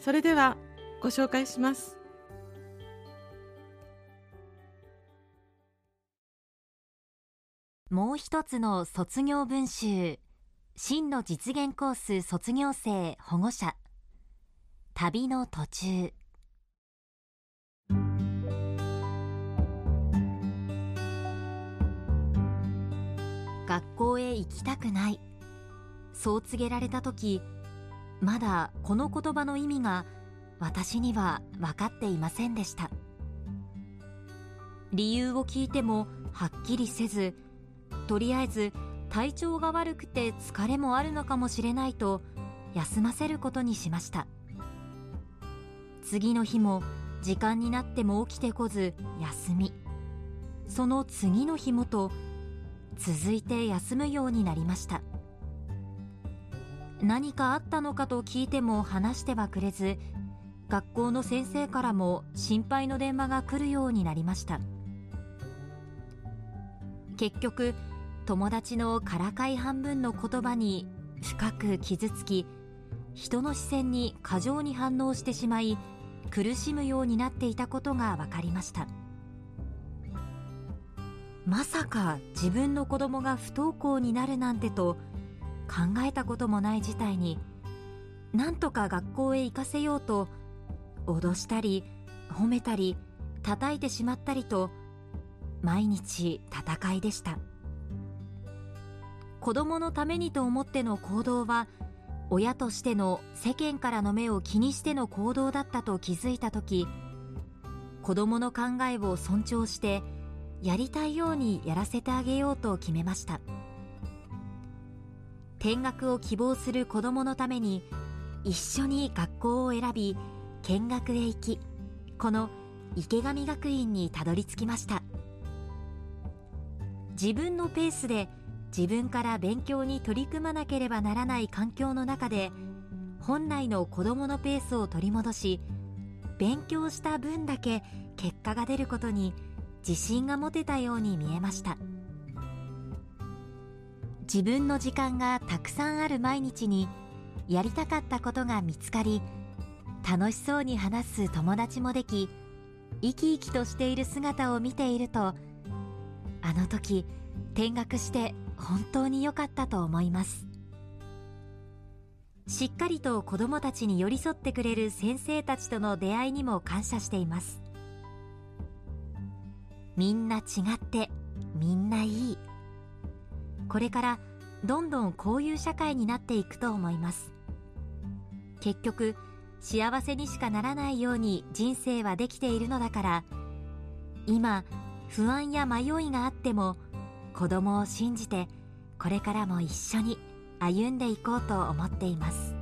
それではご紹介します。もう一つの卒業文集真の実現コース卒業生保護者。旅の途中。学校へ行きたくない。そう告げられた時まだこの言葉の意味が私には分かっていませんでした。理由を聞いてもはっきりせずとりあえず体調が悪くて疲れもあるのかもしれないと休ませることにしました。次の日も時間になっても起きてこず休み。その次の日もと続いて休むようになりました。何かあったのかと聞いても話してはくれず学校の先生からも心配の電話が来るようになりました。結局友達のからかい半分の言葉に深く傷つき人の視線に過剰に反応してしまい苦しむようになっていたことが分かりました。まさか自分の子供が不登校になるなんてと考えたこともない事態になんとか学校へ行かせようと脅したり褒めたり叩いてしまったりと毎日戦いでした。子供のためにと思っての行動は親としての世間からの目を気にしての行動だったと気づいた時子供の考えを尊重してやりたいようにやらせてあげようと決めました。転学を希望する子供のために一緒に学校を選び見学へ行きこの池上学院にたどり着きました。自分のペースで自分から勉強に取り組まなければならない環境の中で本来の子どものペースを取り戻し勉強した分だけ結果が出ることに自信が持てたように見えました。自分の時間がたくさんある毎日にやりたかったことが見つかり楽しそうに話す友達もでき生き生きとしている姿を見ているとあの時転学して本当に良かったと思います。しっかりと子どもたちに寄り添ってくれる先生たちとの出会いにも感謝しています。みんな違ってみんないい。これからどんどんこういう社会になっていくと思います。結局幸せにしかならないように人生はできているのだから今不安や迷いがあっても子供を信じてこれからも一緒に歩んでいこうと思っています。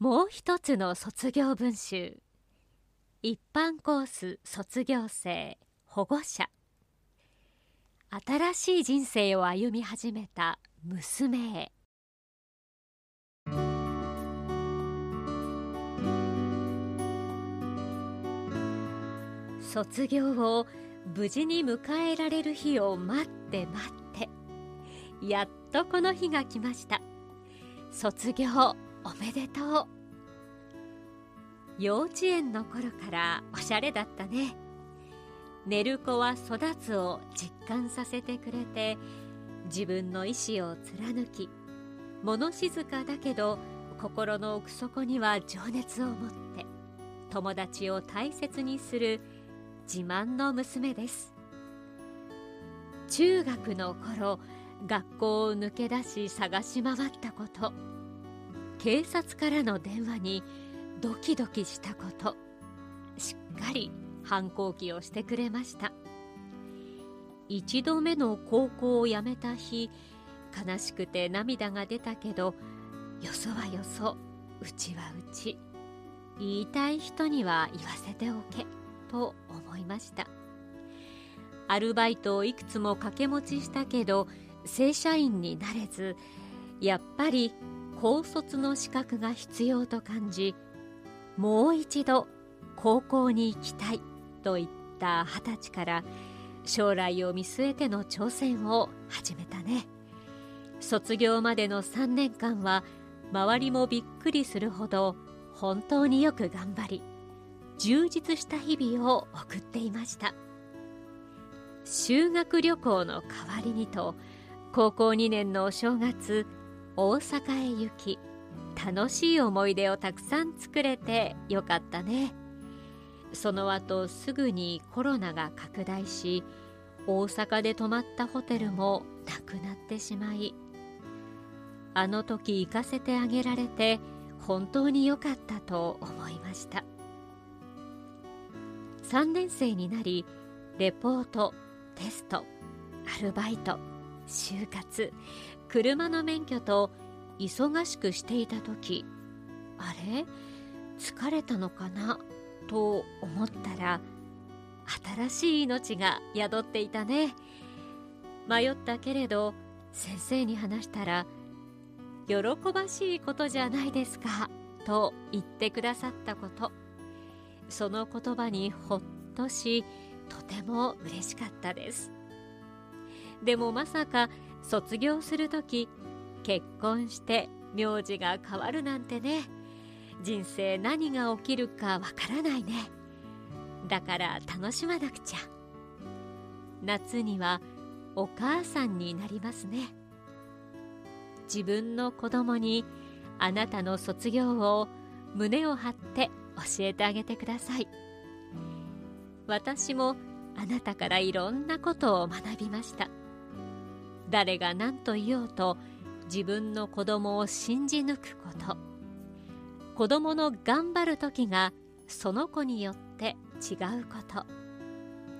もう一つの卒業文集。一般コース卒業生保護者。新しい人生を歩み始めた娘へ。卒業を無事に迎えられる日を待って待って。やっとこの日が来ました。卒業おめでとう。幼稚園の頃からおしゃれだったね。寝る子は育つを実感させてくれて自分の意志を貫き物静かだけど心の奥底には情熱を持って友達を大切にする自慢の娘です。中学の頃学校を抜け出し探し回ったこと。警察からの電話にドキドキしたことしっかり反抗期をしてくれました。一度目の高校を辞めた日悲しくて涙が出たけどよそはよそうちはうち言いたい人には言わせておけと思いました。アルバイトをいくつも掛け持ちしたけど正社員になれずやっぱり高卒の資格が必要と感じもう一度高校に行きたいと言った二十歳から将来を見据えての挑戦を始めたね。卒業までの3年間は周りもびっくりするほど本当によく頑張り充実した日々を送っていました。修学旅行の代わりにと高校2年のお正月大阪へ行き楽しい思い出をたくさん作れてよかったね。その後すぐにコロナが拡大し大阪で泊まったホテルもなくなってしまいあの時行かせてあげられて本当に良かったと思いました。3年生になりレポートテストアルバイト就活車の免許と忙しくしていた時あれ？疲れたのかな？と思ったら新しい命が宿っていたね。迷ったけれど先生に話したら喜ばしいことじゃないですかと言ってくださったこと。その言葉にほっとしとても嬉しかったです。でもまさか卒業する時結婚して名字が変わるなんてね。人生何が起きるかわからないね。だから楽しまなくちゃ。夏にはお母さんになりますね。自分の子供にあなたの卒業を胸を張って教えてあげてください。私もあなたからいろんなことを学びました。誰が何と言おうと自分の子供を信じ抜くこと。子供の頑張る時がその子によって違うこと。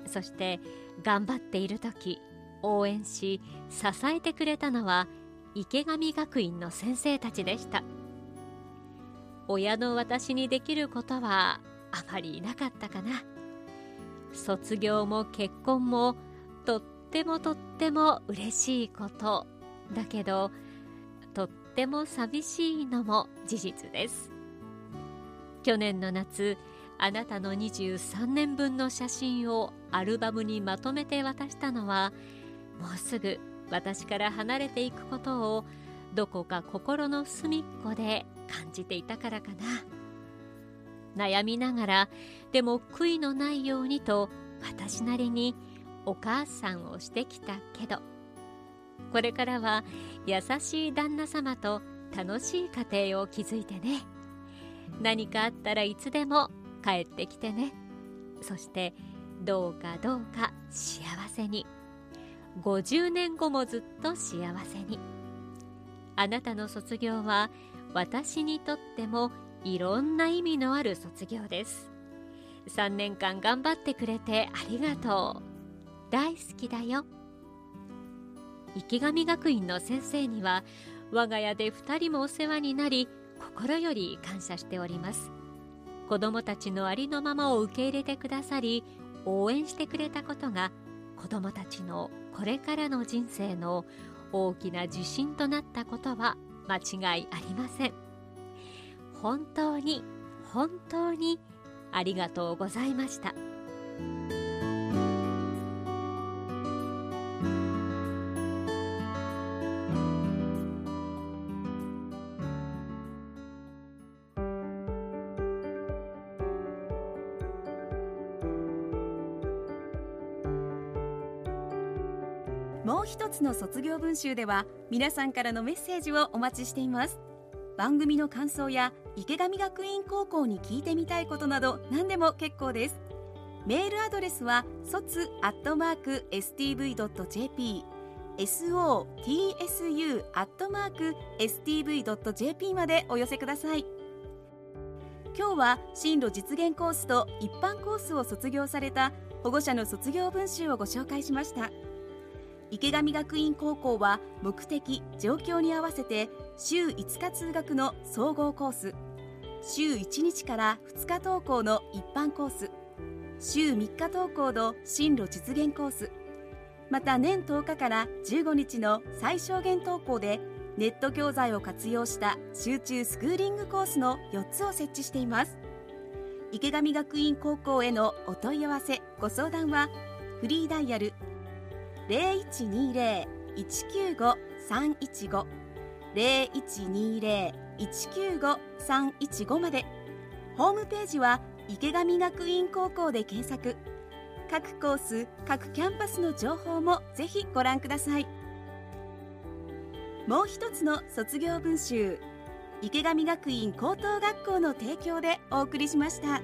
そして頑張っている時応援し支えてくれたのは池上学院の先生たちでした。親の私にできることはあまりいなかったかな。卒業も結婚もとっってもとっても嬉しいことだけどとっても寂しいのも事実です。去年の夏あなたの23年分の写真をアルバムにまとめて渡したのはもうすぐ私から離れていくことをどこか心の隅っこで感じていたからかな。悩みながらでも悔いのないようにと私なりにお母さんをしてきたけど。これからは優しい旦那様と楽しい家庭を築いてね。何かあったらいつでも帰ってきてね。そしてどうかどうか幸せに。50年後もずっと幸せに。あなたの卒業は私にとってもいろんな意味のある卒業です。3年間頑張ってくれてありがとう。大好きだよ。池上学院の先生には我が家で2人もお世話になり心より感謝しております。子供たちのありのままを受け入れてくださり応援してくれたことが子供たちのこれからの人生の大きな自信となったことは間違いありません。本当に本当にありがとうございました。もう一つの卒業文集では皆さんからのメッセージをお待ちしています。番組の感想や池上学院高校に聞いてみたいことなど何でも結構です。メールアドレスは卒アットマーク stv.jp sotsu アットマーク stv.jp までお寄せください。今日は進路実現コースと一般コースを卒業された保護者の卒業文集をご紹介しました。池上学院高校は目的状況に合わせて週5日通学の総合コース。週1日から2日登校の一般コース。週3日登校の進路実現コース。また年10日から15日の最小限登校でネット教材を活用した集中スクーリングコースの4つを設置しています。池上学院高校へのお問い合わせご相談はフリーダイヤル0120-195-315 0120-195-315まで。ホームページは池上学院高校で検索。各コース各キャンパスの情報もぜひご覧ください。もう一つの卒業文集池上学院高等学校の提供でお送りしました。